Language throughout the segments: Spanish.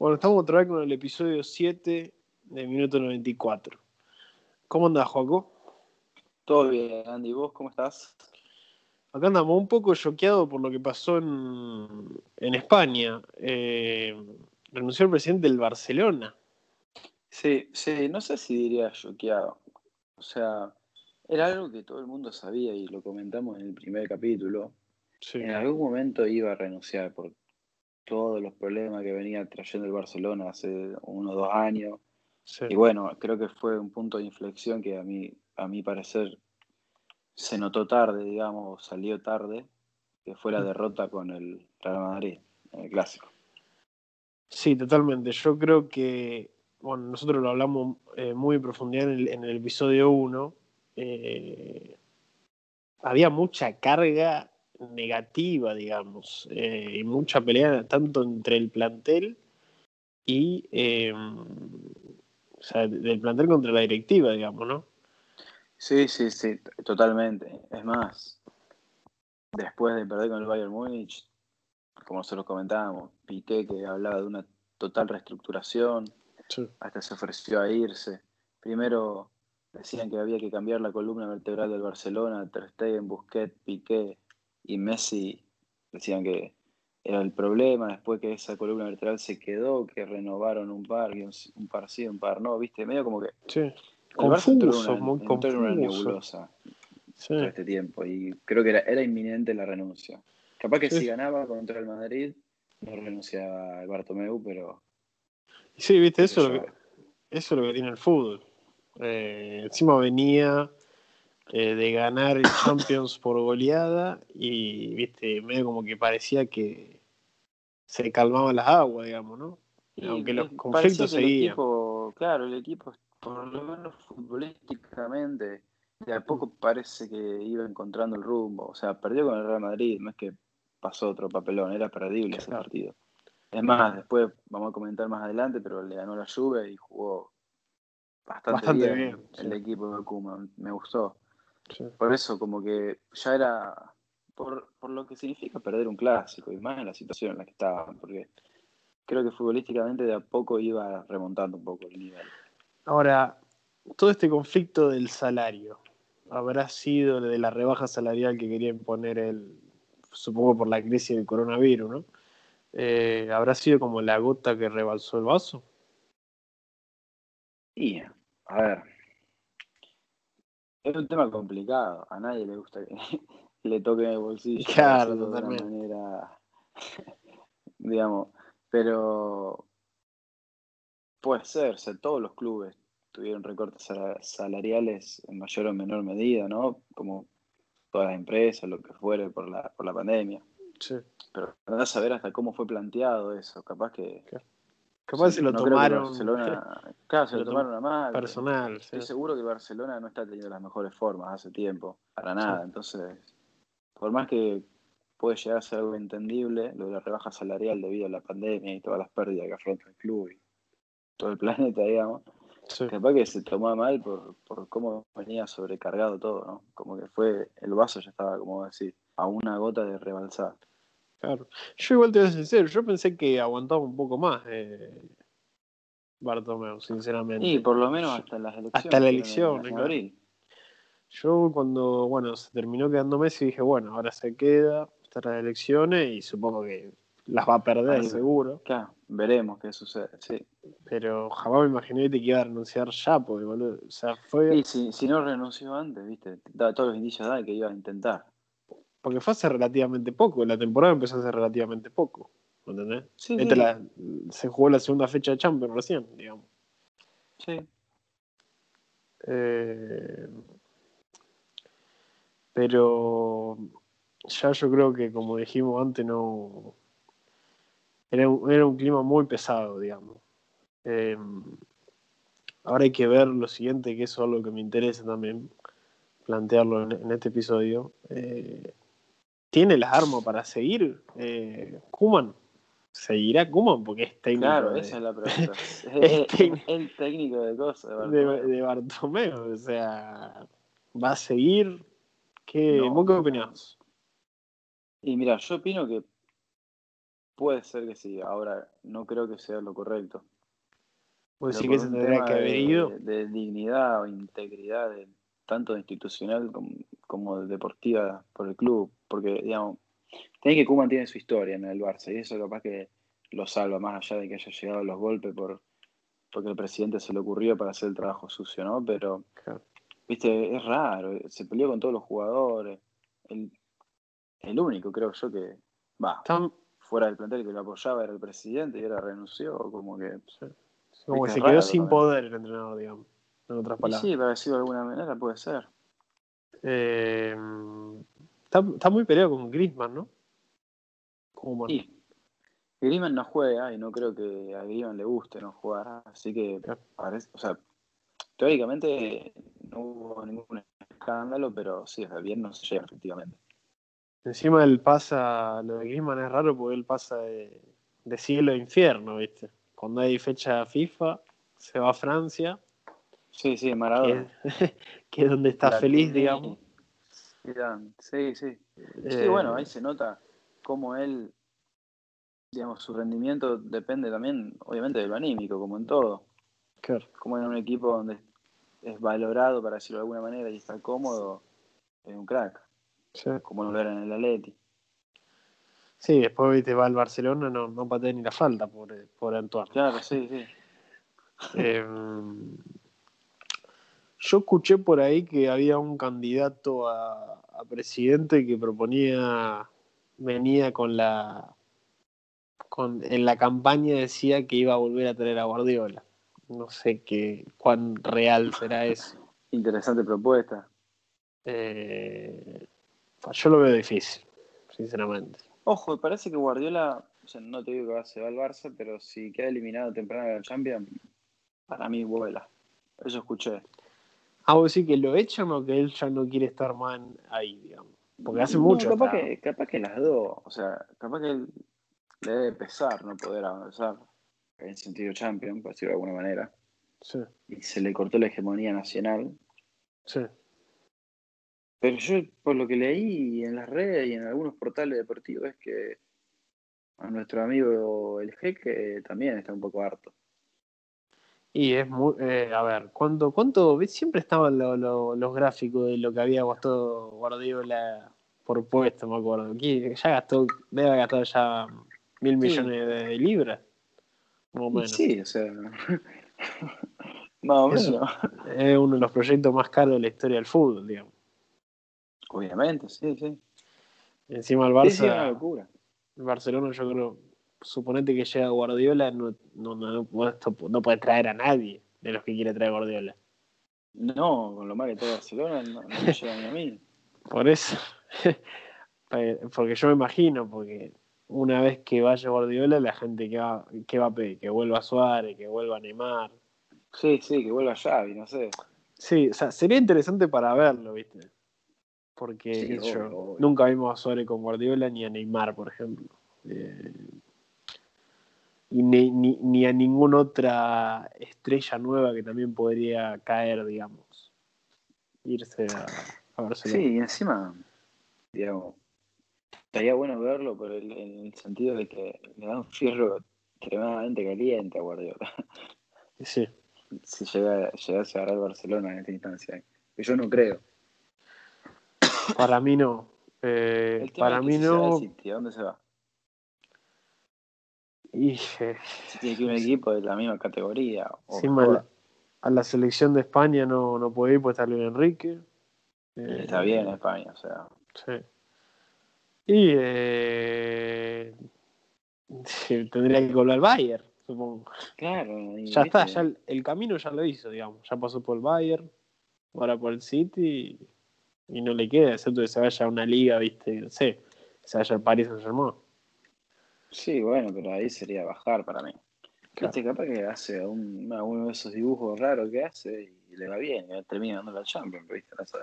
Bueno, estamos otra vez con el episodio 7 de Minuto 94. ¿Cómo andás, Joaco? Todo bien, Andy. ¿Vos cómo estás? Acá andamos un poco choqueados por lo que pasó en, en España. Eh, renunció el presidente del Barcelona. Sí, sí, no sé si diría choqueado. O sea, era algo que todo el mundo sabía y lo comentamos en el primer capítulo. Sí. En algún momento iba a renunciar por todos los problemas que venía trayendo el Barcelona hace uno o dos años. sí. Y bueno, creo que fue un punto de inflexión que a mí, a mi parecer, se notó tarde, digamos, salió tarde, que fue la derrota con el Real Madrid en el clásico. Sí, totalmente. Yo creo que, bueno, nosotros lo hablamos eh, muy en profundidad en el, en el episodio 1. eh, había mucha carga negativa, digamos, eh, y mucha pelea tanto entre el plantel y, eh, o sea, del plantel contra la directiva, digamos, ¿no? Sí, sí, sí, totalmente. Es más, después de perder con el Bayern Múnich, como nosotros comentábamos, Piqué que hablaba de una total reestructuración, Sí. hasta se ofreció a irse. Primero decían que había que cambiar la columna vertebral del Barcelona, Ter Stegen, Busquets, Piqué y Messi decían que era el problema, después que esa columna vertebral se quedó, que renovaron un par, un, un par sí, un par no, viste, medio como que Sí. Confuso, una, muy en una confuso. nebulosa Sí. todo este tiempo y creo que era, era inminente la renuncia. Capaz que Sí. si ganaba contra el Madrid no renunciaba Bartomeu, pero Sí, viste, eso es, lo que, eso es lo que tiene el fútbol. Eh, encima venía eh, de ganar el Champions por goleada y, viste, medio como que parecía que se calmaban las aguas, digamos, ¿no? Aunque los es- conflictos que el seguían. equipo, claro, el equipo, por lo menos futbolísticamente, de a poco parece que iba encontrando el rumbo. O sea, perdió con el Real Madrid, no es que pasó otro papelón, era perdible ese partido. Es más, después vamos a comentar más adelante, pero le ganó la Juve y jugó bastante, Bastante bien, bien, el sí. equipo de Koeman, me gustó. Sí. Por eso, como que ya era por, por lo que significa perder un clásico y más en la situación en la que estaban, porque creo que futbolísticamente de a poco iba remontando un poco el nivel. Ahora, todo este conflicto del salario habrá sido de la rebaja salarial que quería imponer él, supongo por la crisis del coronavirus, ¿no? Eh, ¿Habrá sido como la gota que rebalsó el vaso? Y, a ver, es un tema complicado, a nadie le gusta que le toquen el bolsillo, Claro, de una manera, digamos, pero puede ser, o sea, todos los clubes tuvieron recortes sala- salariales en mayor o menor medida, ¿no? Como todas las empresas, lo que fuere por la, por la pandemia. Sí. Pero andás a ver hasta cómo fue planteado eso, capaz que... Capaz sí, se lo no tomaron Barcelona, claro, se se lo lo tomaron a mal. personal. sí. Estoy seguro que Barcelona no está teniendo las mejores formas hace tiempo, para nada. Sí. Entonces, por más que puede llegar a ser algo entendible, lo de la rebaja salarial debido a la pandemia y todas las pérdidas que afronta el club y todo el planeta, digamos, capaz que se tomó mal por, por cómo venía sobrecargado todo, ¿no? Como que fue, el vaso ya estaba, como decir, a una gota de rebalsar. Claro. Yo igual te voy a ser sincero, yo pensé que aguantaba un poco más eh, Bartomeu, sinceramente. Y por lo menos hasta las elecciones. hasta la elección, en abril. Yo cuando, bueno, se terminó quedando Messi, dije, bueno, ahora se queda hasta las elecciones y supongo que las va a perder Ahí- seguro, Claro, veremos qué sucede, sí. pero jamás me imaginé que iba a renunciar ya, porque, boludo, o sea, fue, Y si, si no renunció antes, viste, da, todos los indicios dan que iba a intentar. Porque fue hace relativamente poco, la temporada empezó hace relativamente poco, ¿entendés? Sí, Esta sí. la- se jugó la segunda fecha de Champions recién, digamos. sí. Eh, pero ya yo creo que, como dijimos antes, no. Era un, era un clima muy pesado, digamos. Eh, ahora hay que ver lo siguiente, que eso es algo que me interesa también plantearlo en, en este episodio. Eh, ¿Tiene las armas para seguir eh, Kuman? ¿Seguirá Kuman? Porque es técnico Claro, de, esa es la pregunta. es, el técnico de cosas. de de, Bartomeu. de Bartomeu. O sea, ¿va a seguir? ¿Qué, No. ¿Vos qué opinás? Y mira, yo opino que puede ser que sí. Ahora, no creo que sea lo correcto. Pues sí que se tendría que haber de, ido. de dignidad o integridad, de- tanto institucional como, como deportiva por el club. Porque, digamos, tiene que Koeman tiene su historia en el Barça y eso capaz que lo salva, más allá de que haya llegado a los golpes por porque el presidente se le ocurrió para hacer el trabajo sucio, ¿no? Pero, Claro. viste, es raro, se peleó con todos los jugadores. El, el único, creo yo, que va, fuera del plantel que lo apoyaba era el presidente y ahora renunció, como que... como que se quedó sin también. poder el entrenador, digamos. En otras Y palabras. sí, para decirlo de alguna manera puede ser. Eh, está, está muy peleado con Griezmann, ¿no? Koeman. Y Griezmann no juega y no creo que a Griezmann le guste no jugar, así que parece, o sea, teóricamente no hubo ningún escándalo, pero sí, sea, bien no se llega efectivamente. Encima él pasa, lo de Griezmann es raro porque él pasa de, de cielo a infierno, ¿viste? Cuando hay fecha FIFA, se va a Francia, Sí, sí, que Maradona. es, que es donde está feliz, digamos. Zidane, Sí, sí. Sí, Eh, bueno, ahí se nota cómo él, digamos, su rendimiento depende también, obviamente, de lo anímico, como en todo. claro, Como en un equipo donde es valorado, para decirlo de alguna manera, y está cómodo, es un crack, sí. como lo era en el Atleti. Sí, después viste, va al Barcelona, no, no patea ni la falta por, por Antoine. Claro, sí, sí. Eh, yo escuché por ahí que había un candidato a, a presidente que proponía, venía con la, con, en la campaña decía que iba a volver a traer a Guardiola. No sé qué, cuán real será eso. Interesante propuesta. Eh, yo lo veo difícil, sinceramente. Ojo, parece que Guardiola, o sea, no te digo que va- se va al Barça, pero si queda eliminado temprano de la Champions, para mí vuela. Eso escuché. Ah, vos decís que lo echan o que él ya no quiere estar más ahí, digamos. Porque hace No, mucho. capaz, está- que, capaz que las dos. O sea, capaz que él le debe pesar no poder avanzar en sentido champion, por decirlo de alguna manera. Sí, Y se le cortó la hegemonía nacional. sí. Pero yo, por lo que leí en las redes y en algunos portales deportivos, es que a nuestro amigo el jeque también está un poco harto. Y es muy. eh, a ver, ¿cuánto, cuánto? Siempre estaban lo- lo- los gráficos de lo que había gastado Guardiola por puesto, me acuerdo. Aquí ya gastó, debe haber gastado ya mil Sí. millones de libras. Más o menos. Sí, o sea. Más o menos. Es uno de los proyectos más caros de la historia del fútbol, digamos. Obviamente, sí, sí. Encima el Barça, sí, una locura. el Barcelona, yo creo, suponete que llega Guardiola, no, no, no, no, traer a nadie de los que quiere traer Guardiola. No, con lo mal que está Barcelona, no, no me llega ni a mí. Por eso. Porque yo me imagino, porque una vez que vaya Guardiola, la gente que va, que va a pedir, que vuelva Suárez, que vuelva Neymar. Sí, sí, que vuelva Xavi, no sé. Sí, o sea, sería interesante para verlo, ¿viste? Porque Sí, yo, obvio. nunca vimos a Suárez con Guardiola ni a Neymar, por ejemplo. Eh, y ni, ni, ni a ninguna otra estrella nueva que también podría caer, digamos. Irse a, a Barcelona. Sí, y encima, digamos, estaría bueno verlo por el, en el sentido de que le da un fierro extremadamente caliente a Guardiola. Sí. si llega, llegase a agarrar el Barcelona en esta instancia. Que yo no creo. Para mí no. Eh, para mí no. City, ¿a dónde se va? Y, eh, Si tiene que ir un equipo de la misma categoría. O la- a la selección de España no, no puede ir, pues está Luis Enrique. Eh, está bien en España, o sea. Sí. Y eh, tendría que volver al Bayern, supongo. Claro. Ya está, ya el, el camino ya lo hizo, digamos. Ya pasó por el Bayern, ahora por el City y, y no le queda, excepto que se vaya a una liga, viste, no sé, se vaya al Paris Saint Germain. Sí, bueno, pero ahí sería bajar para mí. Claro. Viste, capaz que hace un, uno de esos dibujos raros que hace y le va bien, y termina dando la Champions, ¿viste? No sé.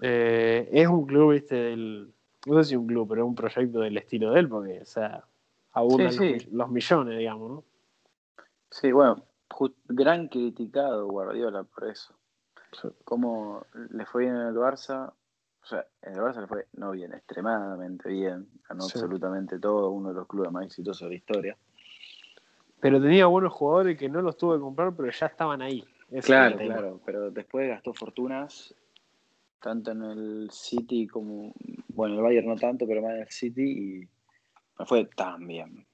Eh, es un club, viste, del. No sé si un club, pero es un proyecto del estilo de él, porque, o sea, abundan Sí, los, sí. mi- los millones, digamos, ¿no? Sí, bueno, gran criticado Guardiola por eso. Sí. Cómo le fue bien en el Barça O sea, el Barça le fue no bien, extremadamente bien. Ganó Sí. absolutamente todo, uno de los clubes más exitosos de la historia. Pero tenía buenos jugadores que no los tuve que comprar, pero ya estaban ahí. Ese es Claro, claro, pero después gastó fortunas, tanto en el City como, bueno, el Bayern no tanto, pero más en el City y no fue tan bien.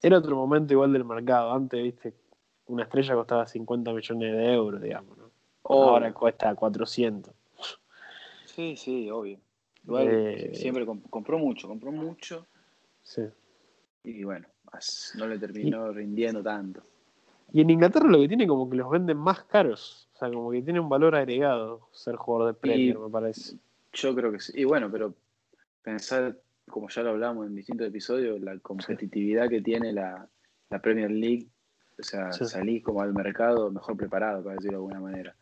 Era otro momento igual del mercado. Antes, viste, una estrella costaba 50 millones de euros, digamos. ¿no? Ahora cuesta 400. Sí, sí, obvio. Igual Eh, siempre comp- compró mucho, compró mucho Sí. y bueno, no le terminó rindiendo tanto. Y en Inglaterra lo que tiene como que los venden más caros. O sea, como que tiene un valor agregado ser jugador de Premier, me parece. Yo creo que sí. Y bueno, pero pensar, como ya lo hablamos en distintos episodios, la competitividad que tiene la, la Premier League, o sea, Sí. salís como al mercado mejor preparado, para decirlo de alguna manera.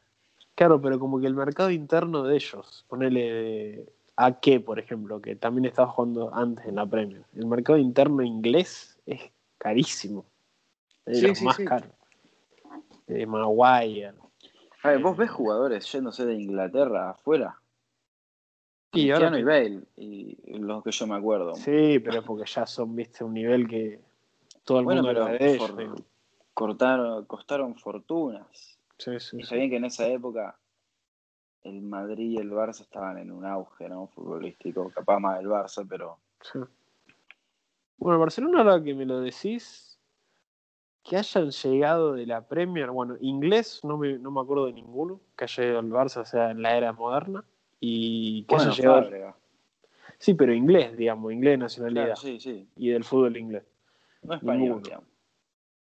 Claro, pero como que el mercado interno de ellos, ponele a qué, por ejemplo, que también estaba jugando antes en la Premier. El mercado interno inglés es carísimo. Es de Sí, los sí, más sí. caros. Eh, Maguire. A ver, vos ves jugadores yéndose de Inglaterra afuera. Y ahora Cristiano y que- Bale, y los que yo me acuerdo. Sí, pero es porque ya son, viste, un nivel que todo el bueno, mundo pero de ellos. for- digo. cortaron, costaron fortunas. Sí, sí, Y está bien que en esa época el Madrid y el Barça estaban en un auge, ¿no? Futbolístico, capaz más el Barça, pero Sí. Bueno, Barcelona, ahora que me lo decís, que hayan llegado de la Premier, bueno, inglés, no me, no me acuerdo de ninguno, que haya llegado al Barça, o sea, en la era moderna, y que bueno, haya llegado. Fábrega. Sí, pero inglés, digamos, inglés nacionalidad, Claro, sí, sí. y del fútbol inglés. No español, Ninguno. digamos.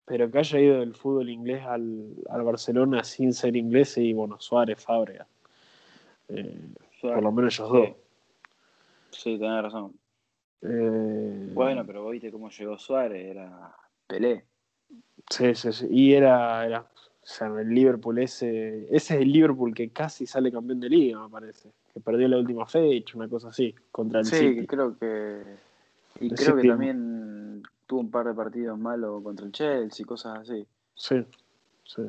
Pero que haya ido del fútbol inglés al, al Barcelona sin ser inglés, y bueno, Suárez, Fábrega. Eh, por lo menos ellos dos. Sí, tenés razón. Eh, Bueno, pero vos viste cómo llegó Suárez, era Pelé. Sí, sí, sí. Y era, era o sea, el Liverpool ese, ese es el Liverpool que casi sale campeón de liga, me parece. Que perdió la última fecha, una cosa así, contra el Sí, City. creo que. Y El creo que también tuvo un par de partidos malos contra el Chelsea, cosas así. Sí, sí.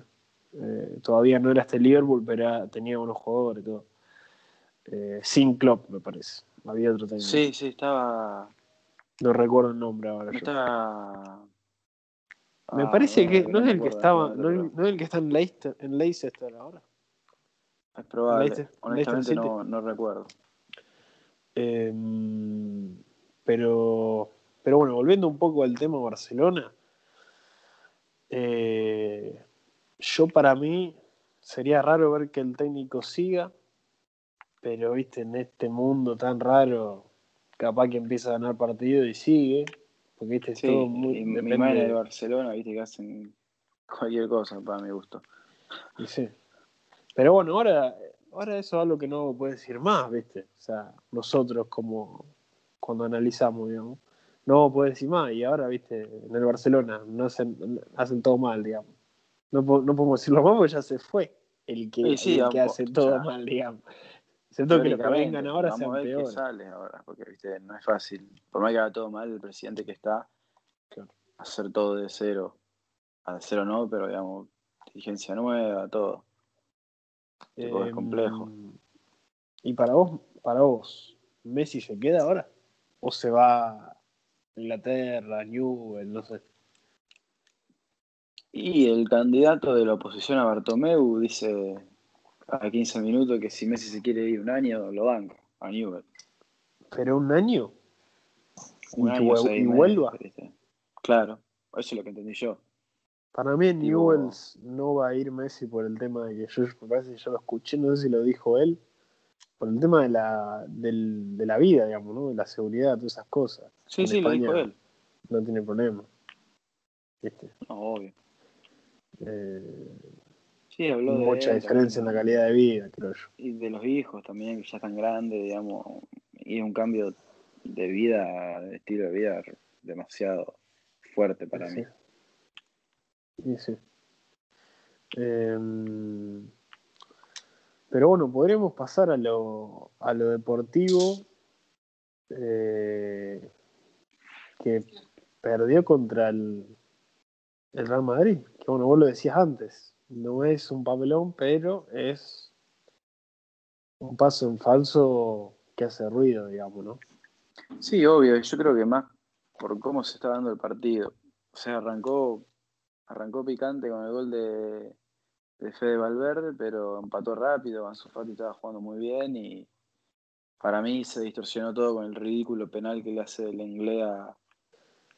Eh, todavía no era este Liverpool, pero era- tenía buenos jugadores y todo. Eh, sin Klopp, me parece. Había otro técnico. Sí, sí, estaba. No recuerdo el nombre ahora. No estaba. Me Ah, parece no, que no no es el que estaba, no no, es el que está en Leicester, en Leicester ahora. Es probable. Leicester- Honestamente Leicester no, no recuerdo. Eh, pero, pero bueno, volviendo un poco al tema Barcelona, eh, yo para mí sería raro ver que el técnico siga, pero viste, en este mundo tan raro, capaz que empieza a ganar partido y sigue, porque viste, es Sí, todo muy, mi depende madre de de- Barcelona, viste que hacen cualquier cosa para mi gusto. y sí. Pero bueno, ahora, ahora eso es algo que no puede decir más, viste, o sea, nosotros como cuando analizamos, digamos. No puede decir más, y ahora, viste, en el Barcelona no hacen, hacen todo mal, digamos. No, no podemos decirlo más porque ya se fue el que, Sí, hace todo mal, digamos. Siento que los que vengan ahora vamos sean a ver qué sale ahora, porque viste, no es fácil. Por más que haga todo mal, el presidente que está, Claro. hacer todo de cero. A de cero no, pero digamos, dirigencia nueva, todo. Tipo, es Em, complejo. Y para vos, para vos, ¿Messi se queda ahora? ¿O se va Inglaterra, Newell, no sé? Y el candidato de la oposición a Bartomeu dice a 15 minutos que si Messi se quiere ir un año, lo banca a Newell. ¿Pero un año? Un ¿Y año, y meses, vuelva? Claro, eso es lo que entendí yo. Para mí en Newells no va a ir Messi por el tema de que yo me parece que ya lo escuché, no sé si lo dijo él, por el tema de la, del- de la vida, digamos, ¿no? De la seguridad, todas esas cosas. Sí, En sí, lo dijo él. No tiene problema. ¿Viste? No, obvio. Eh, Sí, habló de mucha él diferencia en la calidad de vida, creo yo. y de los hijos también, que ya están grandes, digamos, y es un cambio de vida, de estilo de vida demasiado fuerte para Sí. mí. Sí, sí. Em, pero bueno, podríamos pasar a lo, a lo deportivo eh, que perdió contra el, el Real Madrid. Que bueno, vos lo decías antes, no es un papelón, pero es un paso en falso que hace ruido, digamos, ¿no? Sí, obvio, yo creo que más por cómo se está dando el partido. O sea, arrancó, arrancó picante con el gol de, de Fede Valverde, pero empató rápido, Ansu Fati estaba jugando muy bien y para mí se distorsionó todo con el ridículo penal que le hace el inglés a,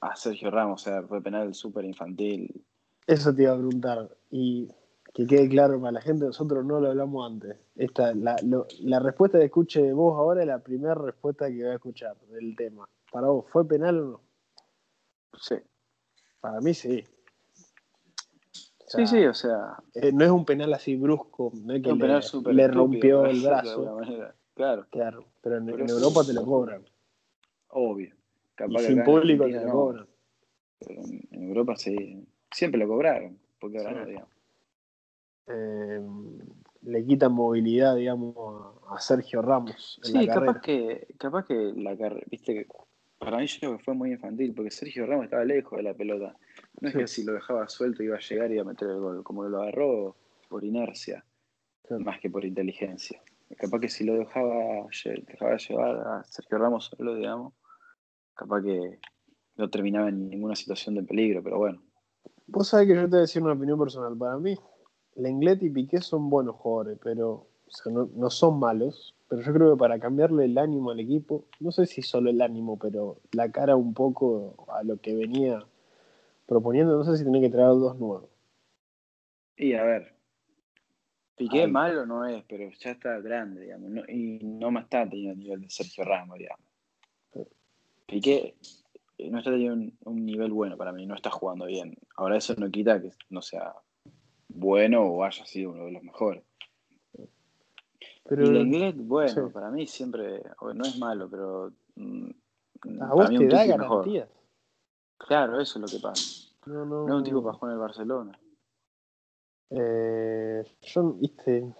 a Sergio Ramos, o sea, fue penal súper infantil. Eso te iba a preguntar, y que quede claro para la gente, nosotros no lo hablamos antes. Esta, la, la respuesta que escuche de vos ahora es la primera respuesta que voy a escuchar del tema. Para vos, ¿fue penal o no? Sí. Para mí sí. Sí, sí, o sea. Eh, no es un penal así brusco, no es que un le, penal super le rompió el brazo. Claro. Claro, pero en, en Europa te lo cobran. Obvio. Capaz y sin público te lo cobran. Pero en, Europa sí. Siempre lo cobraron, porque ahora no, digamos. Eh, le quitan movilidad, digamos, a Sergio Ramos. sí, capaz que, capaz que la carrera, viste que para mí yo creo que fue muy infantil, porque Sergio Ramos estaba lejos de la pelota. No es que si lo dejaba suelto iba a llegar y iba a meter el gol, como lo agarró por inercia, más que por inteligencia. Capaz que si lo dejaba, dejaba llevar a Sergio Ramos solo, digamos, capaz que no terminaba en ninguna situación de peligro, pero bueno. Vos sabés que yo te voy a decir una opinión personal. Para mí, Lenglet y Piqué son buenos jugadores, pero no, son malos. Pero yo creo que para cambiarle el ánimo al equipo, no sé si solo el ánimo, pero la cara un poco a lo que venía proponiendo, no sé si tiene que traer dos nuevos. Y a ver, Piqué malo no es, pero ya está grande, digamos, y no más está teniendo el nivel de Sergio Ramos, digamos. Piqué eh, no está teniendo un, nivel bueno para mí, no está jugando bien. Ahora eso no quita que no sea bueno o haya sido uno de los mejores. Pero, y inglés, bueno, para mí siempre, no es malo, pero mm, a vos te da garantías. Claro, eso es lo que pasa. No, no, no es un tipo para jugar en el Barcelona. Eh, yo, viste,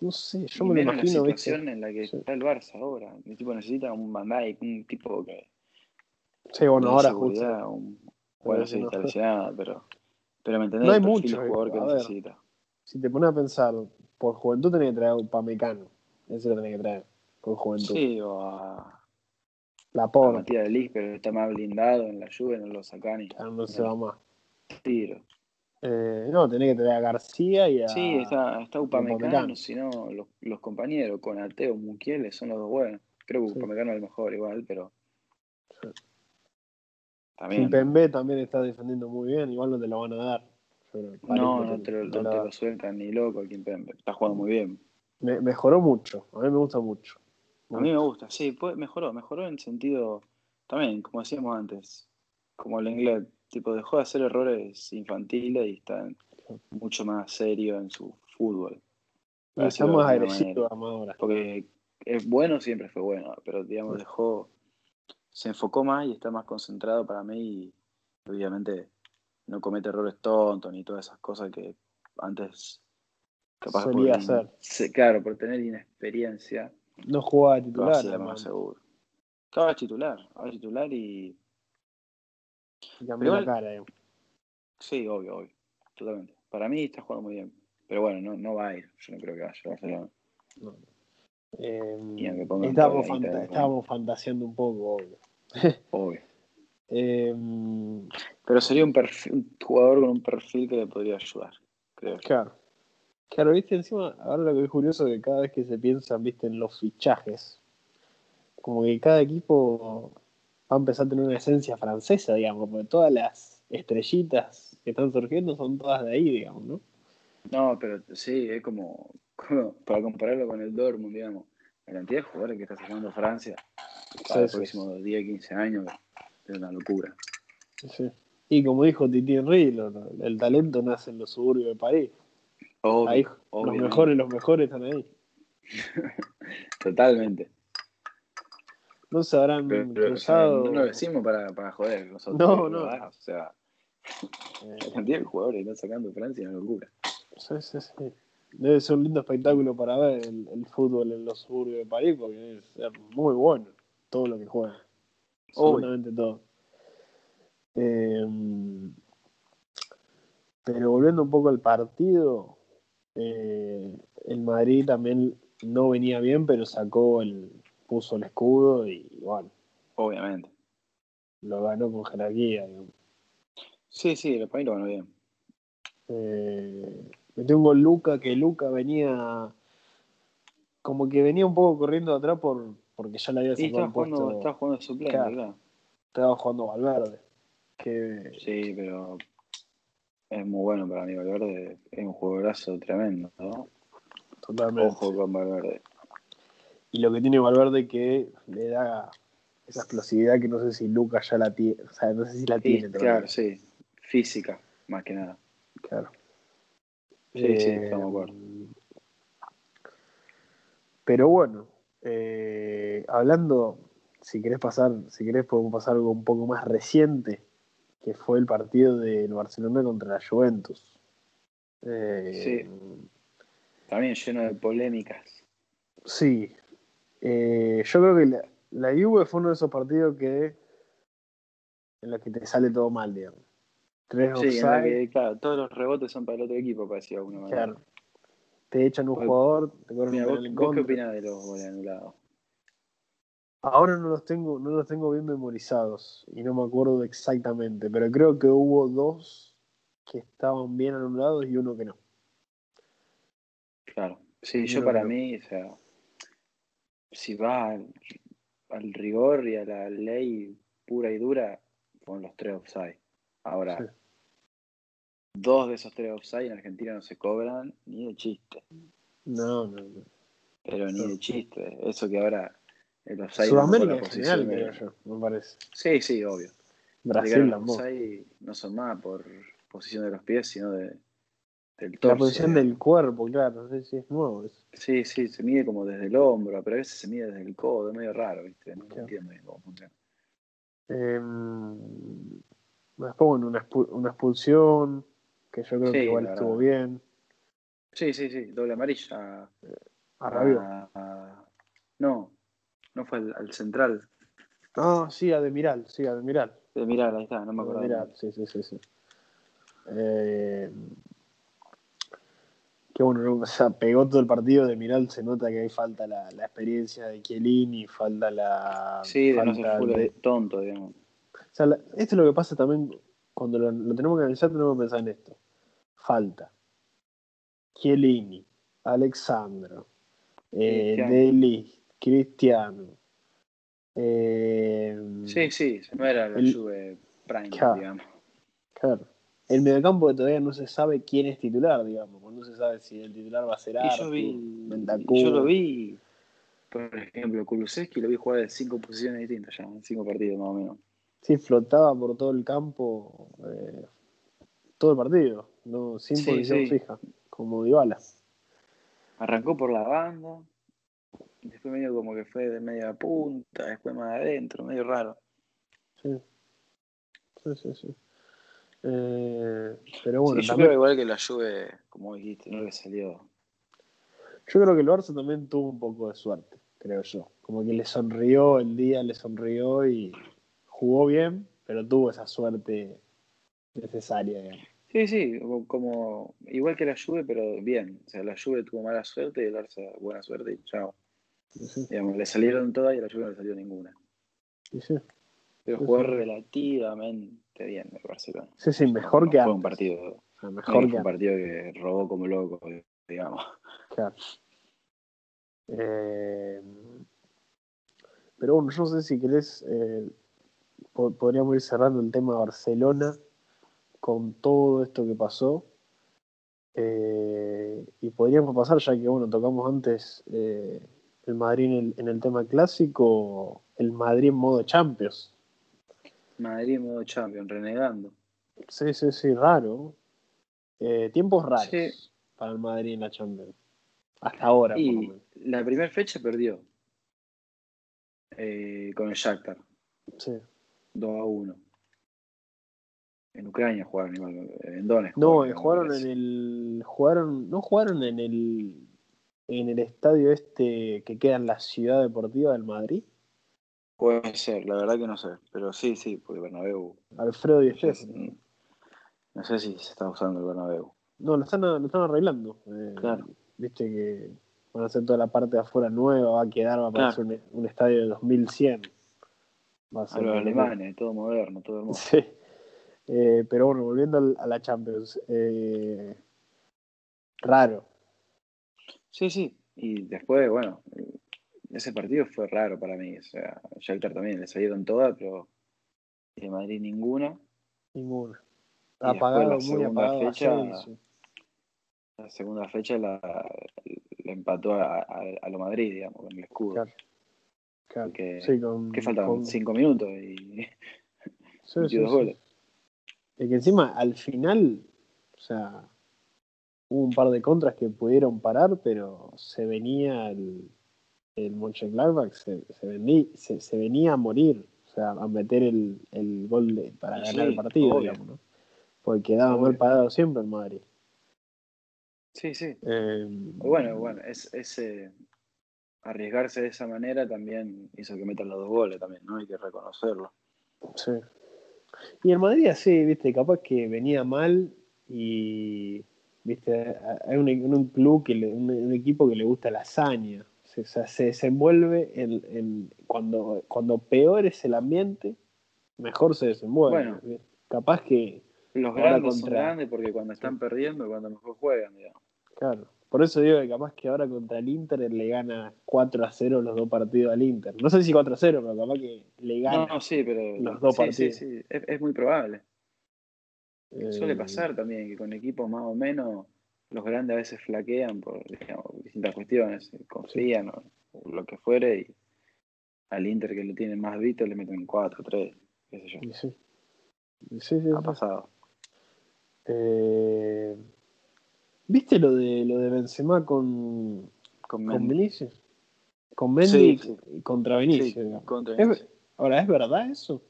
no sé, yo me lo imagino. la situación en la que está el Barça ahora. El tipo necesita un Bandai, un tipo que. Sí, bueno, ahora justo. Un, sí, está lesionado, pero. Pero me entendés no hay el mucho, jugador que necesita. Si te pones a pensar, por juventud tenés que traer un Pamecano. Ese lo tenés que traer. Por juventud. Sí, o a. La por. A Matías de Lis, pero está más blindado en la lluvia, no lo sacan y. Claro, no se va más. Tiro. Eh, no, tenés que traer a García y a. Sí, está, está Upamecano, si no, los, los, compañeros con Ateo, Mukiele son los dos buenos. Creo que Upamecano es el mejor igual, pero. Sí. También. Pembe también está defendiendo muy bien, igual no te lo van a dar. no, no te, lo, no te lo sueltan ni loco a Pembe. Está jugando muy bien. Me, mejoró mucho, a mí me gusta mucho. A mí me gusta, sí, mejoró, mejoró en sentido, también, como decíamos antes, como el inglés, tipo, dejó de hacer errores infantiles y está mucho más serio en su fútbol. Estamos agresivos ahora. Porque es bueno, siempre fue bueno, pero digamos, dejó se enfocó más y está más concentrado para mí y obviamente no comete errores tontos ni todas esas cosas que antes capaz solía hacer. claro, por tener inexperiencia. No jugaba titular. Lo más seguro. Estaba titular, ahora titular y. y cambió la cara, eh. Sí, obvio, obvio. Totalmente. Para mí está jugando muy bien. Pero bueno, no, no va a ir. Yo no creo que vaya a Barcelona. No. Eh, estábamos, estábamos, fantaseando un poco, obvio. obvio. Em, Pero sería un, perfil, un jugador con un perfil que le podría ayudar, creo. Claro. Claro, viste, encima, ahora lo que es curioso es que cada vez que se piensan, viste, en los fichajes, como que cada equipo va a empezar a tener una esencia francesa, digamos, porque todas las estrellitas que están surgiendo son todas de ahí, digamos, ¿no? No, pero sí, es como, para compararlo con el Dortmund, digamos, la cantidad de jugadores que está sacando Francia para los próximos 10, 15 años es una locura. Sí. Y como dijo Titi Henry, el talento nace en los suburbios de París. Ahí, los mejores, los mejores están ahí. Totalmente. No se habrán cruzado. no lo decimos para, para joder nosotros. No, no. O sea, eh. la cantidad de jugadores que están sacando Francia es una locura. Sí, sí, sí. Debe ser un lindo espectáculo para ver el, fútbol en los suburbios de París porque ser muy bueno todo lo que juega. Absolutamente todo. Em, pero volviendo un poco al partido, eh, el Madrid también no venía bien, pero sacó el, puso el escudo y bueno, Obviamente. lo ganó con jerarquía. digamos. Sí, sí, el país lo ganó bien. Eh, metió un gol Luca, que Luca venía como que venía un poco corriendo atrás por, porque ya le había sacado estaba puesto. jugando, estaba jugando suplente, claro. Estaba jugando Valverde. Que Sí, pero es muy bueno para mí Valverde. Es un jugadorazo tremendo, ¿no? totalmente. Ojo con Valverde. Y lo que tiene Valverde que le da esa explosividad que no sé si Luca ya la tiene. O sea, no sé si la Sí, tiene todavía. claro, sí. Física, más que nada. Claro. Sí, sí, Eh, estamos de acuerdo. Pero bueno, eh, hablando, si querés pasar, si querés podemos pasar algo un poco más reciente, que fue el partido del Barcelona contra la Juventus. Eh, También lleno de polémicas. Sí. Eh, yo creo que la, la Juve fue uno de esos partidos que en los que te sale todo mal, digamos. Tres Sí, en la que, claro, todos los rebotes son para el otro equipo, parecía alguna manera. claro. Te echan un Vos- jugador, te corren Mira, un ¿vos, vos qué opinás de los goles anulados? Ahora no los tengo, no los tengo bien memorizados y no me acuerdo exactamente, pero creo que hubo dos que estaban bien anulados y uno que no. Claro. Sí, Yo yo para mí, o sea, si va al, al rigor y a la ley pura y dura, con los tres offside. Ahora, Sí. dos de esos tres offside en Argentina no se cobran ni de chiste. No, no, no. Pero ni de chiste. Eso que ahora no Sudamérica en la general, posición creo yo, me parece. Sí, sí, obvio. Brasil tampoco. los no son más por posición de los pies, sino de, del La torso. posición digamos. del cuerpo, claro, sí, sí, es nuevo eso. Sí, sí, se mide como desde el hombro, pero a veces se mide desde el codo, es medio raro, ¿viste? No Claro. entiendo bien cómo funciona. Em, después, bueno, una, expu- una expulsión, que yo creo Sí, que igual la estuvo bien. Sí, sí, sí, doble amarilla. A Rabiot. a- a- no, no fue al, al central. Ah, sí, a Demiral, sí, a Demiral. De mirar, ahí está, no me acuerdo. Demiral, sí, sí, sí. sí. Eh, que bueno, no, o sea, pegó todo el partido de Miral, se nota que ahí falta la, la experiencia de Chiellini, falta la. Sí, de no falta de- tonto, digamos. O sea, la- esto es lo que pasa también cuando lo, lo tenemos que analizar, tenemos que pensar en esto. Falta Chiellini, Alexandro, eh, Cristiano. eh, Sí, sí, no era la El- Juve Prime, Claro. digamos. Claro. El mediocampo que todavía no se sabe quién es titular, digamos. porque No se sabe si el titular va a ser Arthur, yo vi, yo lo vi, por ejemplo, Kulusevski lo vi jugar de cinco posiciones distintas ya, en cinco partidos más o menos. Sí, flotaba por todo el campo eh, todo el partido, no sin Sí, posición sí. fija, como Dybala. Arrancó por la banda, después medio como que fue de media punta, después más adentro, medio raro. Sí, sí, sí. sí. Eh, pero bueno, sí, yo también- creo igual que la Juve, como dijiste, no le salió. yo creo que el Barça también tuvo un poco de suerte, creo yo. Como que le sonrió el día, le sonrió y jugó bien, pero tuvo esa suerte necesaria, digamos. Sí, sí, como, igual que la Juve, pero bien. O sea, la Juve tuvo mala suerte y el Barça buena suerte y chao. Sí, sí, Digamos, le salieron todas y a la Juve no le salió ninguna. sí. Pero jugó relativamente bien el Barcelona. Sí, sí, mejor No que fue antes. un partido, O sea, no mejor fue que un partido que robó como loco, digamos. Claro. Eh, pero bueno, yo no sé si querés, eh, po- podríamos ir cerrando el tema de Barcelona con todo esto que pasó. Eh, y podríamos pasar, ya que bueno, tocamos antes eh, el Madrid en el, en el tema clásico, el Madrid en modo Champions. Madrid en modo champion, renegando. Sí, sí, sí, raro. Eh, tiempos raros Sí. para el Madrid en la Champions. Hasta ahora, Y la primera fecha perdió eh, con el Shakhtar, Sí. 2 a 1. En Ucrania jugaron igual, en Donetsk. No, eh, me jugaron en el. Jugaron. No jugaron en el. En el estadio este que queda en la ciudad deportiva del Madrid. Puede ser, la verdad que no sé. Pero sí, sí, porque Bernabéu. Alfredo Di No sé, si- no sé si se está usando el Bernabéu. No, lo están, lo están arreglando. eh, Claro. Viste que van a hacer toda la parte de afuera nueva, va a quedar, va a parecer un, un, estadio de 2100. Va a, ser a los alemanes, todo moderno, todo hermoso. Sí. Eh, pero bueno, volviendo a la Champions, eh, raro. Sí, sí. Y después, bueno, ese partido fue raro para mí. O sea, Shakhtar también le salieron todas, pero de Madrid ninguna. Ninguna. Apagado, muy apagado. Fecha, La segunda fecha la, empató a, a, lo Madrid, digamos, con el escudo. Claro. claro. sí, con, ¿Qué faltaban? Cinco minutos y. Sí, sí, dos goles. Es que encima, al final, o sea, hubo un par de contras que pudieron parar, pero se venía el, el Mönchengladbach, se, se, venía, se, se, venía a morir, o sea, a meter el, el gol de, para ganar el partido, digamos, ¿no? Porque quedaba mal parado siempre en Madrid. Sí, sí. Eh, bueno, bueno, es, ese arriesgarse de esa manera también hizo que metan los dos goles también, ¿no? Hay que reconocerlo. Sí. Y el Madrid así, viste, capaz que venía mal y, viste, hay un, un club, que un, equipo que le gusta la hazaña. O sea, se desenvuelve en, cuando, cuando peor es el ambiente, mejor se desenvuelve. Bueno, capaz que... Los grandes son grandes porque cuando están perdiendo cuando mejor juegan, digamos. Claro. Por eso digo que capaz que ahora contra el Inter le gana 4 a 0 los dos partidos al Inter. No sé si 4 a 0, pero capaz que le gana no, sí, pero, los dos partidos. Sí, sí, es, es muy probable. Suele eh, pasar también que con equipos más o menos los grandes a veces flaquean por distintas cuestiones, confían o, lo que fuere y al Inter que le tiene más visto le meten 4, 3, qué sé yo. Sí, sí, sí. ha pasado. Eh, ¿Viste lo de lo de Benzema con, con, con Vinicius? Con Mendy y contra Vinicius. contra ahora, ¿es verdad eso?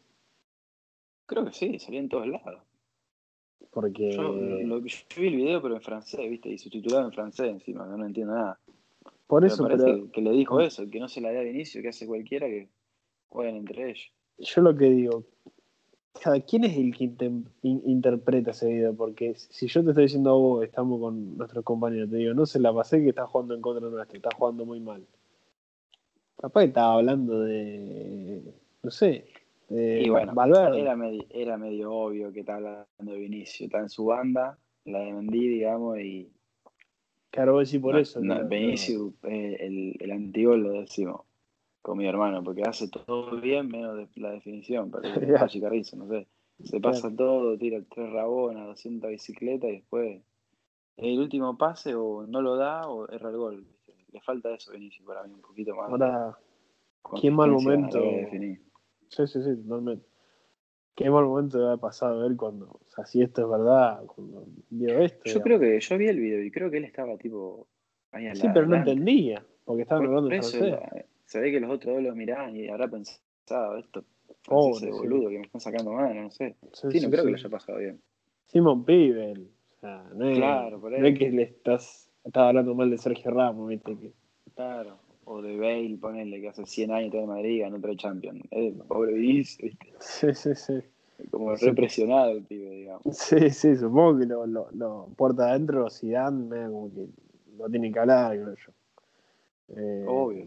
Creo que sí, salía en todos lados. Porque. Yo, vi el video, pero en francés, ¿viste? Y subtitulado en francés encima, no, entiendo nada. Por eso, pero. Que le dijo eso, que no se la dé a Vinicius, que hace cualquiera que jueguen entre ellos. Yo lo que digo, ¿quién es el que interpreta ese video? Porque si yo te estoy diciendo a vos, estamos con nuestros compañeros, te digo, no se la pasé que está jugando en contra nuestra, está jugando muy mal. Capaz que estaba hablando de, no sé, de Valverde. Era medio, era medio obvio que estaba hablando de Vinicio, está en su banda, la de Mendy, digamos, y... Claro, voy a decir por eso. No, Vinicio, eh, el, el antiguo lo decimos con mi hermano, porque hace todo bien menos de la definición, pero es Carrizo, no sé. Se pasa todo, tira tres rabonas, 200 bicicletas y después el último pase o no lo da o erra el gol. Le falta eso, Benicio, para mí, un poquito más. Ahora, qué mal momento. Sí, sí, sí, totalmente. Qué mal momento debe haber pasado a ver cuando, o sea, si esto es verdad, cuando vio esto. Yo creo que, yo vi el video y creo que él estaba tipo ahí Sí, pero no entendía, porque estaba hablando en francés se ve que los otros dos lo miraban y habrá pensado esto. Oh, ese boludo que me están sacando mano, no sé. Sí, no creo que lo haya pasado bien. Simon Pibel. O sea, no es, claro, por no es que le estás, estás hablando mal de Sergio Ramos, viste que. Claro. O de Bale, ponele que hace 100 años está en Madrid ganó tres Champions. Es pobre Vinicius, ¿viste? Sí, sí, sí. Como represionado el pibe, digamos. Sí, sí, supongo que lo, lo, lo puerta adentro, Zidane, como que no tiene que hablar, creo yo. Eh, Obvio.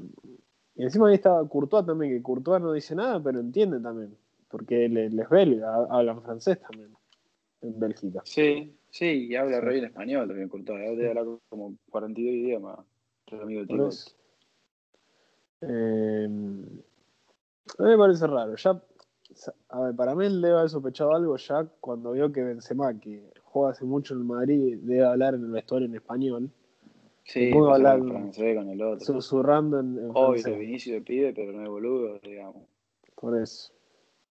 Y encima ahí estaba Courtois también, que Courtois no dice nada, pero entiende también. Porque él, es belga, hablan francés también en Bélgica. Sí, sí, y habla re bien español también Courtois. Debe hablar como 42 idiomas. Amigo de eh, a mí me parece raro. Ya, a ver, para mí él debe haber sospechado algo ya cuando vio que Benzema, que juega hace mucho en Madrid, debe hablar en el vestuario en español. Sí, hablar francés con el otro. Susurrando en, en Obvio, francés. Vinicio de pibe, pero no es boludo, digamos. Por eso.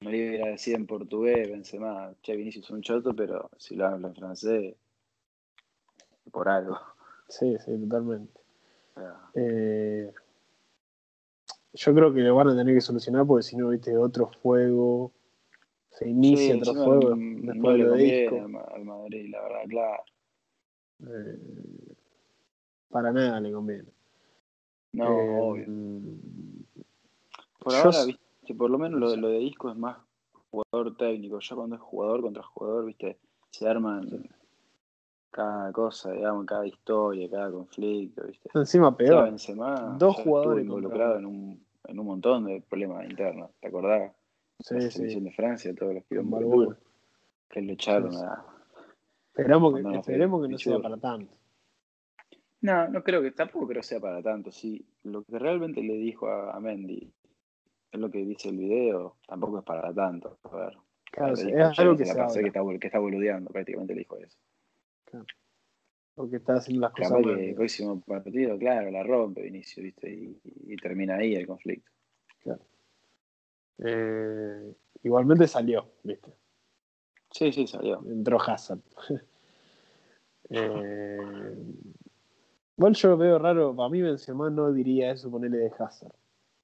Me iba a decir en portugués, Benzema, che, Vinicius es un choto, pero si lo habla en francés, por algo. Sí, sí, totalmente. Eh, yo creo que lo van a tener que solucionar porque si no, viste, otro fuego, se inicia otro fuego después no de lo de disco. Al Madrid, la verdad, claro. Eh, para nada le conviene. No, eh, obvio. Por ahora, viste, por lo menos lo, lo de disco es más jugador técnico. Ya cuando es jugador contra jugador, viste, se arman cada cosa, digamos, cada historia, cada conflicto, ¿viste? Encima peor. Benzema Dos jugadores estuvo contra involucrado uno. en un, en un montón de problemas internos, ¿te acordás? Sí, la sí. selección de Francia, todos los que Balbuena. que lo echaron Sí, sí. a... Esperamos que, esperemos que no sea para tanto. No, no creo que, tampoco creo sea para tanto, sí. Lo que realmente le dijo a, a Mendy, es lo que dice el video, tampoco es para tanto. A ver, Claro, le es dijo, "Che, algo que se la que está, que está boludeando, prácticamente le dijo eso. Porque está haciendo las cosas Capaz que el próximo partido, claro, la rompe Vinicio, ¿viste? Y, y termina ahí el conflicto. Eh, igualmente salió, ¿viste? Sí, sí, salió. Entró Hazard. eh, igual yo veo raro, para mí Benzema no diría eso ponerle de Hazard.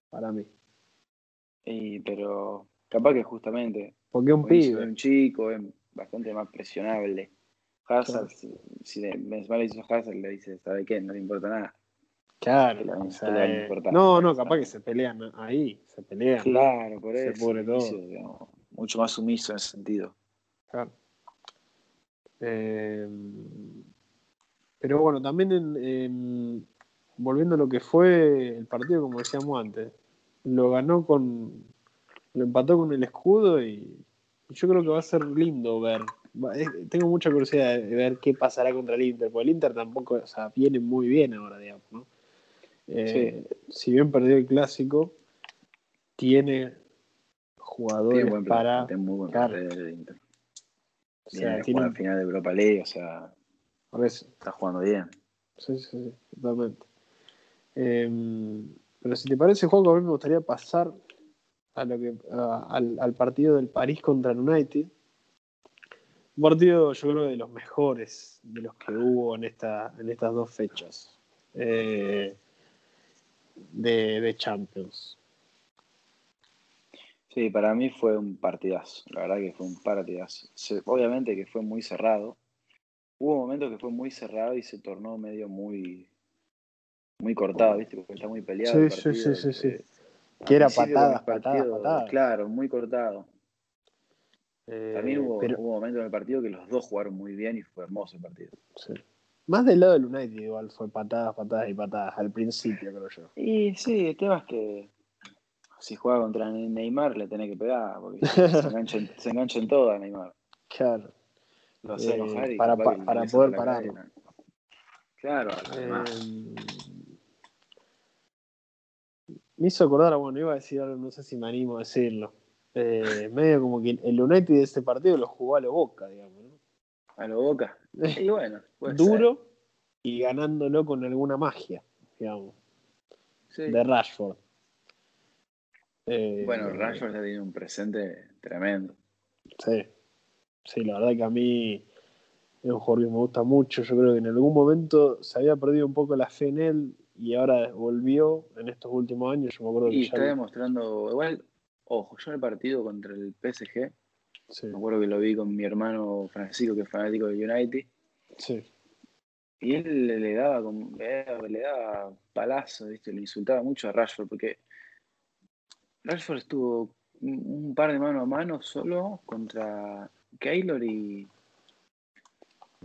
Para mí. Y, pero capaz que justamente Porque es un es pibe. un chico, es bastante más presionable. Hazard, Claro. si, si le dice a Hazard, le dice, ¿sabe qué? No le importa nada. Claro. que la- o sea, eh, no, no, capaz que se pelean ahí. Se pelean. Claro, por Se eso. pudre todo. Vinicio, digamos, mucho más sumiso en ese sentido. Claro. Eh, pero bueno, también en, en- volviendo a lo que fue el partido, como decíamos antes, lo ganó con. Lo empató con el escudo y, y yo creo que va a ser lindo ver. Tengo mucha curiosidad de ver qué pasará contra el Inter, porque el Inter tampoco, o sea, viene muy bien ahora, digamos, ¿no? Eh, Si bien perdió el clásico, tiene jugadores buen para. tiene muy buen el Inter. O sea, tiene, al final de Europa League, o sea, por eso. está jugando bien. Sí, sí, sí, totalmente. Eh, pero si te parece, juego, a mí me gustaría pasar a lo que, a- al, al partido del París contra el United. Un partido, yo creo, de los mejores de los que hubo en, esta, en estas dos fechas eh, de, de Champions. Sí, para mí fue un partidazo. La verdad que fue un partidazo. Se- obviamente que fue muy cerrado. Hubo momentos que fue muy cerrado y se tornó medio muy muy cortado, ¿viste? Porque está muy peleado. el Sí, sí, partido, sí, sí, sí. al Que era el patadas, patadas. Claro, muy cortado. Eh, También hubo, pero- hubo momentos en el partido que los dos jugaron muy bien y fue hermoso el partido. sí. Más del lado del United, igual fue patadas, patadas y patadas al principio, creo yo. Y sí, el tema es que si juega contra Neymar le tenés que pegar, porque se engancha, en- se engancha en todo a Neymar. Claro. Lo hace Eh, enojar y para para salta poder pararlo. cadena. Claro, además. Eh, me hizo acordar, bueno, iba a decir algo, no sé si me animo a decirlo. Eh, medio como que el United de este partido lo jugó a lo boca, digamos. ¿no? A lo boca. Y bueno, Duro y ganándolo con alguna magia, digamos. Sí. de Rashford. Eh, Bueno, Rashford ya tiene un presente tremendo. Sí, sí, la verdad que a mí es un jugador que me gusta mucho. Yo creo que en algún momento se había perdido un poco la fe en él y ahora volvió en estos últimos años. Yo me acuerdo que Y ya está lo- demostrando, igual, ojo, yo en el partido contra el PSG, sí, me acuerdo que lo vi con mi hermano Francisco, que es fanático del United, sí, y él le, daba como- le daba, palazos, ¿viste? le insultaba mucho a Rashford, porque Rashford estuvo un par de mano a mano solo contra Keylor y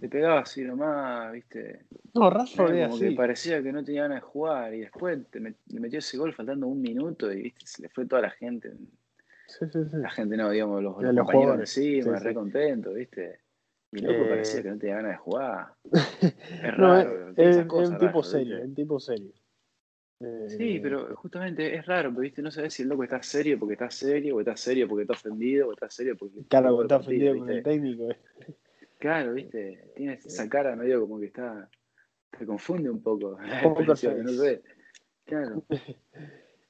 le pegaba así nomás, ¿viste? No, Era es como que parecía que no tenía ganas de jugar y después te met- le metió ese gol faltando un minuto y ¿viste? se le fue toda la gente. Sí, sí, sí. La gente no, digamos, los, los los compañeros encima, re sí. contentos, ¿viste? Y loco Eh, parecía que no tenía ganas de jugar. Es raro. es, tiene es- esas es cosas, un tipo serio, es un tipo serio. Eh, Sí, pero justamente es raro, pero, ¿viste? No sabes si el loco está serio porque está serio, o está serio porque está ofendido, o está serio porque Claro, jugó que el está ofendido con el técnico. eh. Claro, ¿viste? Tiene esa cara medio como que está. Te confunde un poco. Poker expresión, no sé. Claro.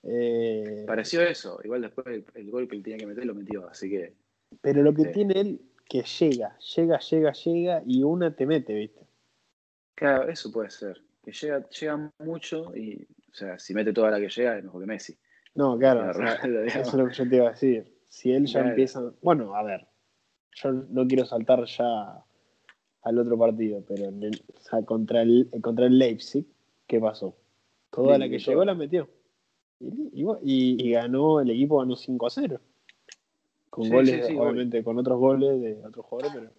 Eh, Pareció eso. Igual después el, el gol que él tenía que meter lo metió, así que. pero lo que tiene él, que llega, llega, llega, llega y una te mete, ¿viste? Claro, eso puede ser. Que llega, llega mucho y. O sea, si mete toda la que llega, es mejor que Messi. No, claro, Claro, o sea, Ronaldo, eso es lo que yo te iba a decir. Si él ya Claro. empieza. Bueno, a ver, yo no quiero saltar ya al otro partido, pero en el- o sea, contra, el, contra el Leipzig, ¿qué pasó? Toda Sí, la que todo. llegó la metió. Y, y- y- y ganó, el equipo ganó 5 a 0. Con Sí, goles, sí, obviamente, con otros goles de otros jugadores, pero.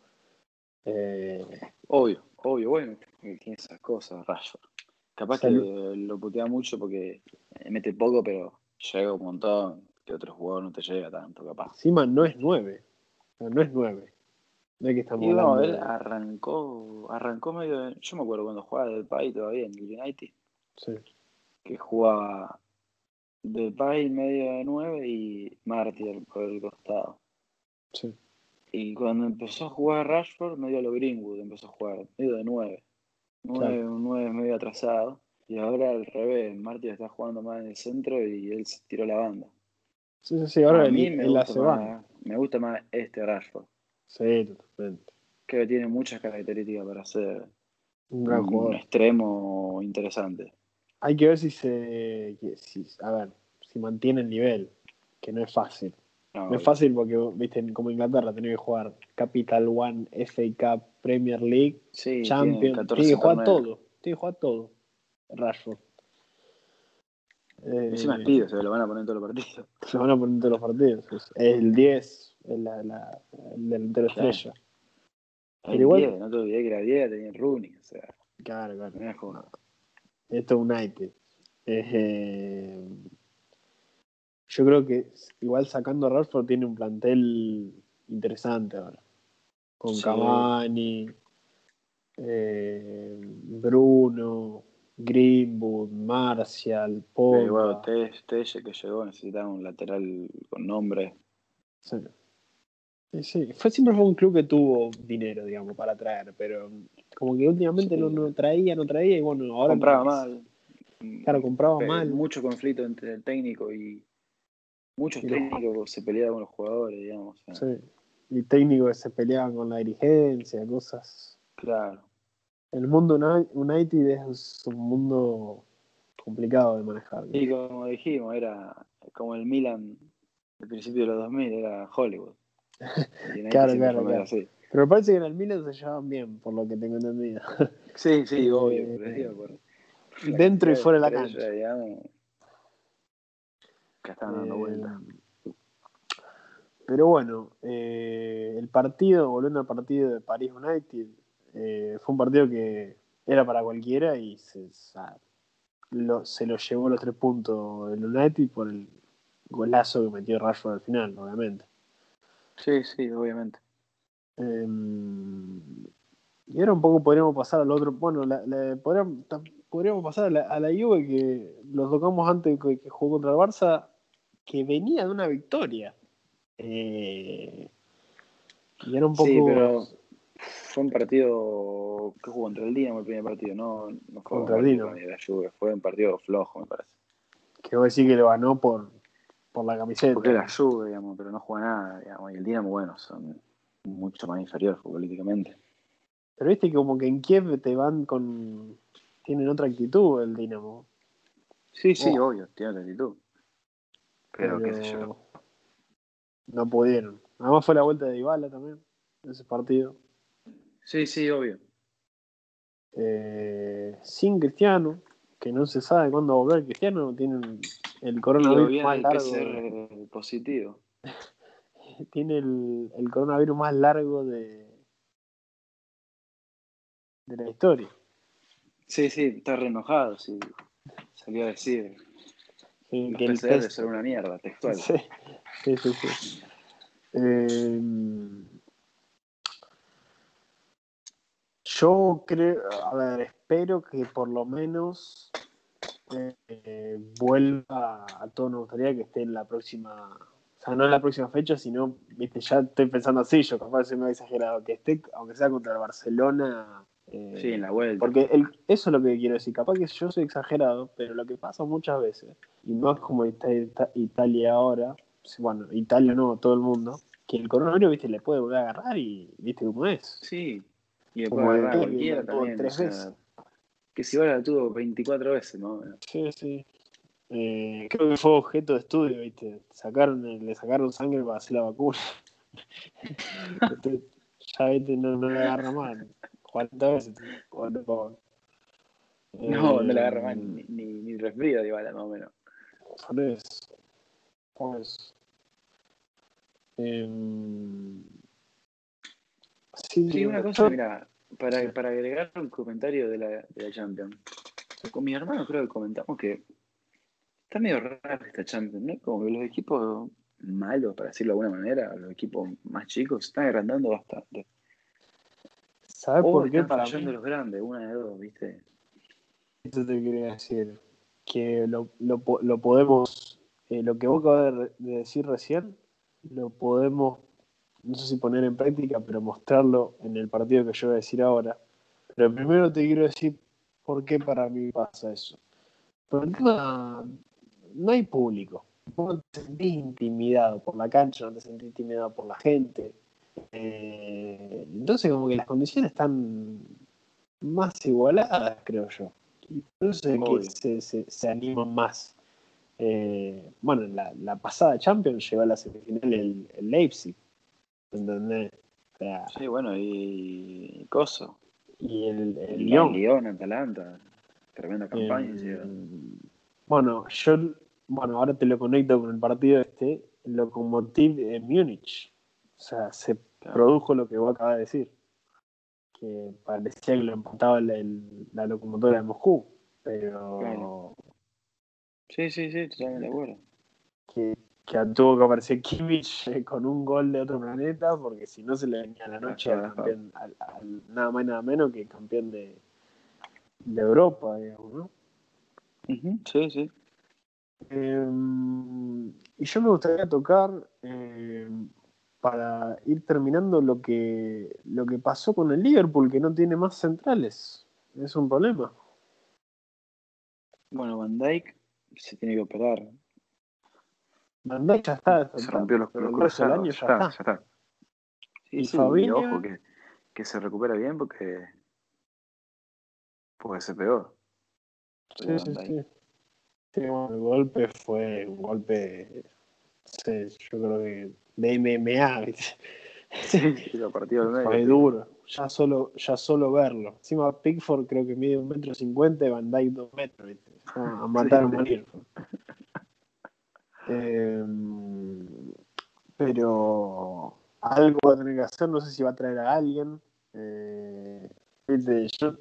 eh, Obvio, obvio, bueno, tiene esas cosas, Rashford. Capaz Salud. que lo putea mucho porque mete poco, pero llega un montón. Que otro jugador no te llega tanto, capaz. Encima no es 9. No, no es 9. No es que estamos Y de- arrancó, arrancó medio. de- yo me acuerdo cuando jugaba del Pai todavía en el United, Sí. que jugaba del Pai medio de 9 y Martial por el costado. Sí. Y cuando empezó a jugar Rashford, medio a lo Greenwood, empezó a jugar, medio de 9. 9, Claro. un 9 medio atrasado. Y ahora al revés, Martial está jugando más en el centro y él se tiró la banda. Sí, sí, sí, ahora a mí me gusta, banda. más, me gusta más este Rashford. Sí, totalmente. Creo que tiene muchas características para ser Un gran un jugador. extremo interesante. Hay que ver si se. si- a ver, si mantiene el nivel, que no es fácil. No, No es fácil porque, viste, como Inglaterra, tiene que jugar Capital One, FA Cup, Premier League, sí, tiene Champions. 14 Tiene que jugar torneos. todo. Tiene que jugar todo. Rashford. Eh, Encima es pibe, se lo van a poner en todos los partidos. Se van a poner en todos los partidos. Es el 10, es la, la, el delantero Claro. estrella. Pero El igual- 10, no te olvides que era 10, tenía Rooney. O sea, Claro, claro. no Esto es United. Eh, yo creo que igual sacando a Rashford tiene un plantel interesante ahora. Con Sí. Cavani, eh, Bruno, Greenwood, Martial, Pero igual, Pogba. Telle que llegó necesitaba un lateral con nombre. Sí. Sí. Fue, siempre fue un club que tuvo dinero, digamos, para traer, pero como que últimamente Sí. no, no traía, no traía, y bueno, ahora Compraba mal. Claro, compraba mal. Mucho conflicto entre el técnico y muchos Y los- técnicos se peleaban con los jugadores, digamos. o sea, Sí. Y técnicos que se peleaban con la dirigencia, cosas. Claro. El mundo Uni- United es un mundo complicado de manejar. Y como dijimos, era como el Milan del principio de los 2000, era Hollywood. Claro, claro, claro. así. Pero parece que en el Milan se llevan bien, por lo que tengo entendido. Sí, sí, obvio. Eh, por dentro y fuera de la cancha. digamos, que estaban dando Eh, vueltas. Pero bueno, eh, el partido, volviendo al partido de París United, eh, fue un partido que era para cualquiera y se, lo- se lo llevó los tres puntos el United por el golazo que metió Rashford al final, obviamente. Sí, sí, obviamente. Eh, y ahora un poco podríamos pasar al otro. Bueno, la- la- podríamos, podríamos pasar a la, a la Juve que lo tocamos antes que, que jugó contra el Barça, que venía de una victoria. Eh, y era un poco. Sí, pero fue un partido que jugó contra el Dinamo el primer partido, no, no fue Contra el Dinamo. la fue un partido flojo, me parece. Que voy a decir que lo ganó por, por la camiseta. Porque era Juve, digamos, pero no juega nada, digamos, y el Dinamo, bueno, son mucho más inferiores políticamente. Pero viste que como que en Kiev te van con. Tienen otra actitud el Dinamo. Sí, sí, Oh. obvio, tiene otra actitud. Pero, qué sé yo. No pudieron. Además fue la vuelta de Dybala también, ese partido. Sí, sí, obvio. Eh, sin Cristiano, que no se sabe cuándo va a volver Cristiano, tienen el coronavirus más largo. PCR eh, positivo. Tiene el, el coronavirus más largo de, de la historia. Sí, sí, está re enojado, sí. Salió a decir Que, que el PCR test- son una mierda, textual. Sí, sí, sí. sí. Eh, yo creo, a ver, espero que por lo menos eh, vuelva a todo nos gustaría que esté en la próxima, o sea, no en la próxima fecha, sino, viste, ya estoy pensando así, yo capaz se me ha exagerado, que esté, aunque sea contra el Barcelona. eh, Sí, en la vuelta. porque el- eso es lo que quiero decir. Capaz que yo soy exagerado, pero lo que pasa muchas veces, y más como Ita- Ita- Italia ahora, bueno, Italia no, todo el mundo, que el coronavirus, viste, le puede volver a agarrar y viste cómo es. Sí, y le Como agarrar a cualquiera también. tres o sea, veces. Que si ahora la tuvo 24 veces, ¿no? Sí, sí. Eh, creo que fue objeto de estudio, viste. Sacaron, le sacaron sangre para hacer la vacuna. Entonces, ya viste, no, no le agarra mal. 40 veces. No, no le agarra Eh, más ni, ni, ni resfrío, digo, más o menos. Por eso. Por eso. Em, sí, Sí, una cosa, mira, para, para agregar un comentario de la, de la Champions. Con mi hermano creo que comentamos que está medio raro esta Champions, ¿no? Como que los equipos malos, para decirlo de alguna manera, los equipos más chicos, se están agrandando bastante. ¿Sabes por qué? Para mí, los grandes, una de dos, ¿viste? eso te quería decir. Que lo, lo, lo podemos, eh, lo que vos acabas de decir recién, lo podemos, no sé si poner en práctica, pero mostrarlo en el partido que yo voy a decir ahora. Pero primero te quiero decir por qué para mí pasa eso. Por el tema, no hay público. Vos no te sentís intimidado por la cancha, no te sentís intimidado por la gente. Eh, entonces como que las condiciones están más igualadas, creo yo. Y por eso es que se, se, se animan más. Eh, bueno, la, la pasada Champions llegó a la semifinal el, el Leipzig. ¿Entendés? O sea, Sí, bueno, y Coso. y el, el El Lyon. Lyon, Atalanta. Tremenda campaña. Eh, hicieron. bueno, yo bueno, ahora te lo conecto con el partido este, Lokomotiv en Múnich. O sea, se Claro. produjo lo que vos acabas de decir. Que parecía que lo empataba el- el- la locomotora de Moscú. Pero Claro. Sí, sí, sí, totalmente de acuerdo. que, que tuvo que aparecer Kimmich eh, con un gol de otro planeta, porque si no se le venía la noche al campeón, al- al- nada más y nada menos que campeón de, de Europa, digamos, ¿no? Sí, sí. Eh, y yo me gustaría tocar, eh, para ir terminando, lo que, lo que pasó con el Liverpool, que no tiene más centrales. Es un problema. Bueno, Van Dyke se tiene que operar. Van Dijk ya está. Se rompió los, los cruzados. año Ya ya está, está. ya está. Sí, Y sí, Fabinho- y ojo que, que se recupera bien porque puede ser peor. Sí, sí, sí. Sí, bueno, el golpe fue un golpe, sí, yo creo que de MMA, ¿viste? Sí, lo partido del medio. fue duro. Ya solo, ya solo verlo. Encima Pickford creo que mide un metro cincuenta y Van Dyke dos metros, ¿viste? A matar a morir. Eh, pero algo va a tener que hacer, no sé si va a traer a alguien. Eh, ¿viste? Yo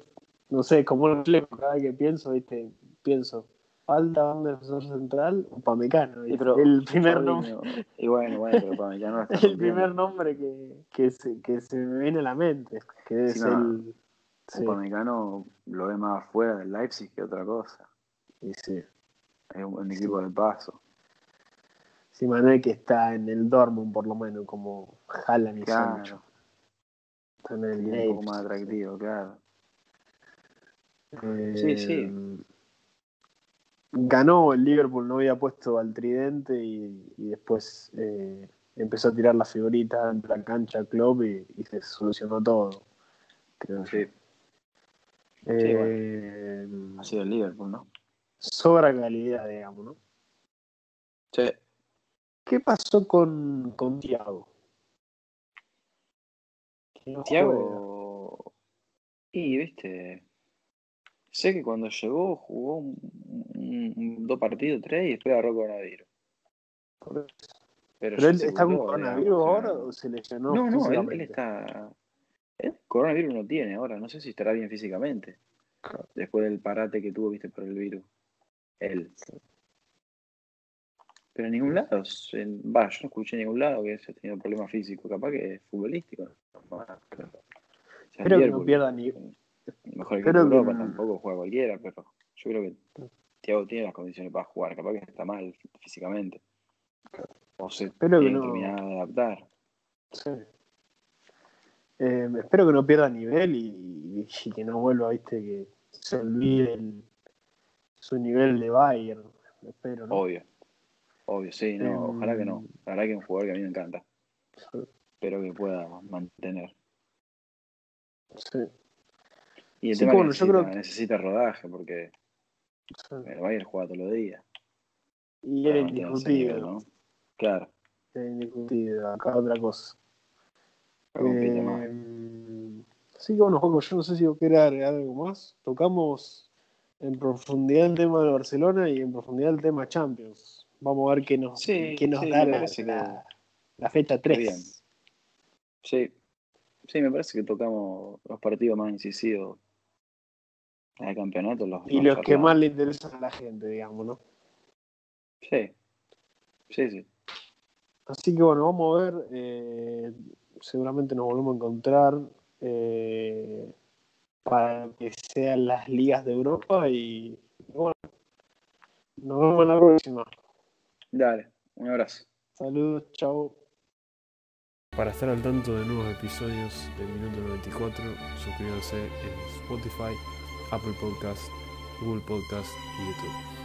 no sé, como un reflejo cada vez que pienso, ¿viste? pienso, falta un defensor central. Sí, ¿viste? pero el primer Fabinho- nombre, Y bueno, bueno, pero para mí ya no la está el primer nombre que, que, se, que se me viene a la mente, que es el... Sí, Upamecano lo ve más afuera del Leipzig que otra cosa. y sí. Es un, un equipo de paso. Sí, Manuel que está en el Dortmund por lo menos, como Haaland y Sancho. Claro, Está en el tiene un poco más atractivo, claro. Eh, Sí, sí. Ganó el Liverpool, no había puesto al tridente y, y después eh, empezó a tirar las figuritas dentro de la cancha Klopp y, y se solucionó todo. Creo Sí. Eh, ha sido el Liverpool, ¿no? sobra calidad, digamos, ¿no? Sí. ¿Qué pasó con, con no juega. Tiago. Y, viste. Sé que cuando llegó jugó un- dos partidos, tres, y después agarró coronavirus. Pero, ¿Pero él está con coronavirus ahora o se lesionó? No, no, él, está. Coronavirus no tiene ahora, no sé si estará bien físicamente. Después del parate que tuvo, viste, por el virus. Él. Pero en ningún lado, en- va, yo no escuché en ningún lado que haya tenido problemas físicos, capaz que es futbolístico. ¿no? O sea, Espero que no pierda ni- mejor de que Europa, no- tampoco juega cualquiera, pero yo creo que Thiago tiene las condiciones para jugar, capaz que está mal físicamente. O se Espero que tiene no- que terminar de adaptar. Sí. Eh, espero que no pierda nivel y, y que no vuelva, viste, que se olvide el- su nivel de Bayern. Espero, ¿no? Obvio. Obvio, sí, no, Em, ojalá que no. La verdad que es un jugador que a mí me encanta. Sí, Espero que pueda mantener. sí, Y el Sí, tema bueno, que yo necesita, creo que- necesita rodaje porque sí. el Bayern juega todos los días. Y era nivel, ¿no? Claro, Era indiscutido. Acá otra cosa. más. Eh, así que bueno, Juanjo, yo no sé si vos querés agregar algo más. Tocamos en profundidad el tema de Barcelona y en profundidad el tema Champions. Vamos a ver qué nos, Sí, qué nos sí, da la, la- la fecha está bien. 3. Sí, Sí, me parece que tocamos los partidos más incisivos del campeonato. Los, y los que más le interesan a la gente, digamos, ¿no? Sí, sí, sí. Así que bueno, vamos a ver. Eh, seguramente nos volvemos a encontrar eh, para que sean las ligas de Europa y bueno, nos vemos en la próxima. Dale, un abrazo. Saludos, chao. Para estar al tanto de nuevos episodios del Minuto 94, suscríbanse en Spotify, Apple Podcast, Google Podcast y YouTube.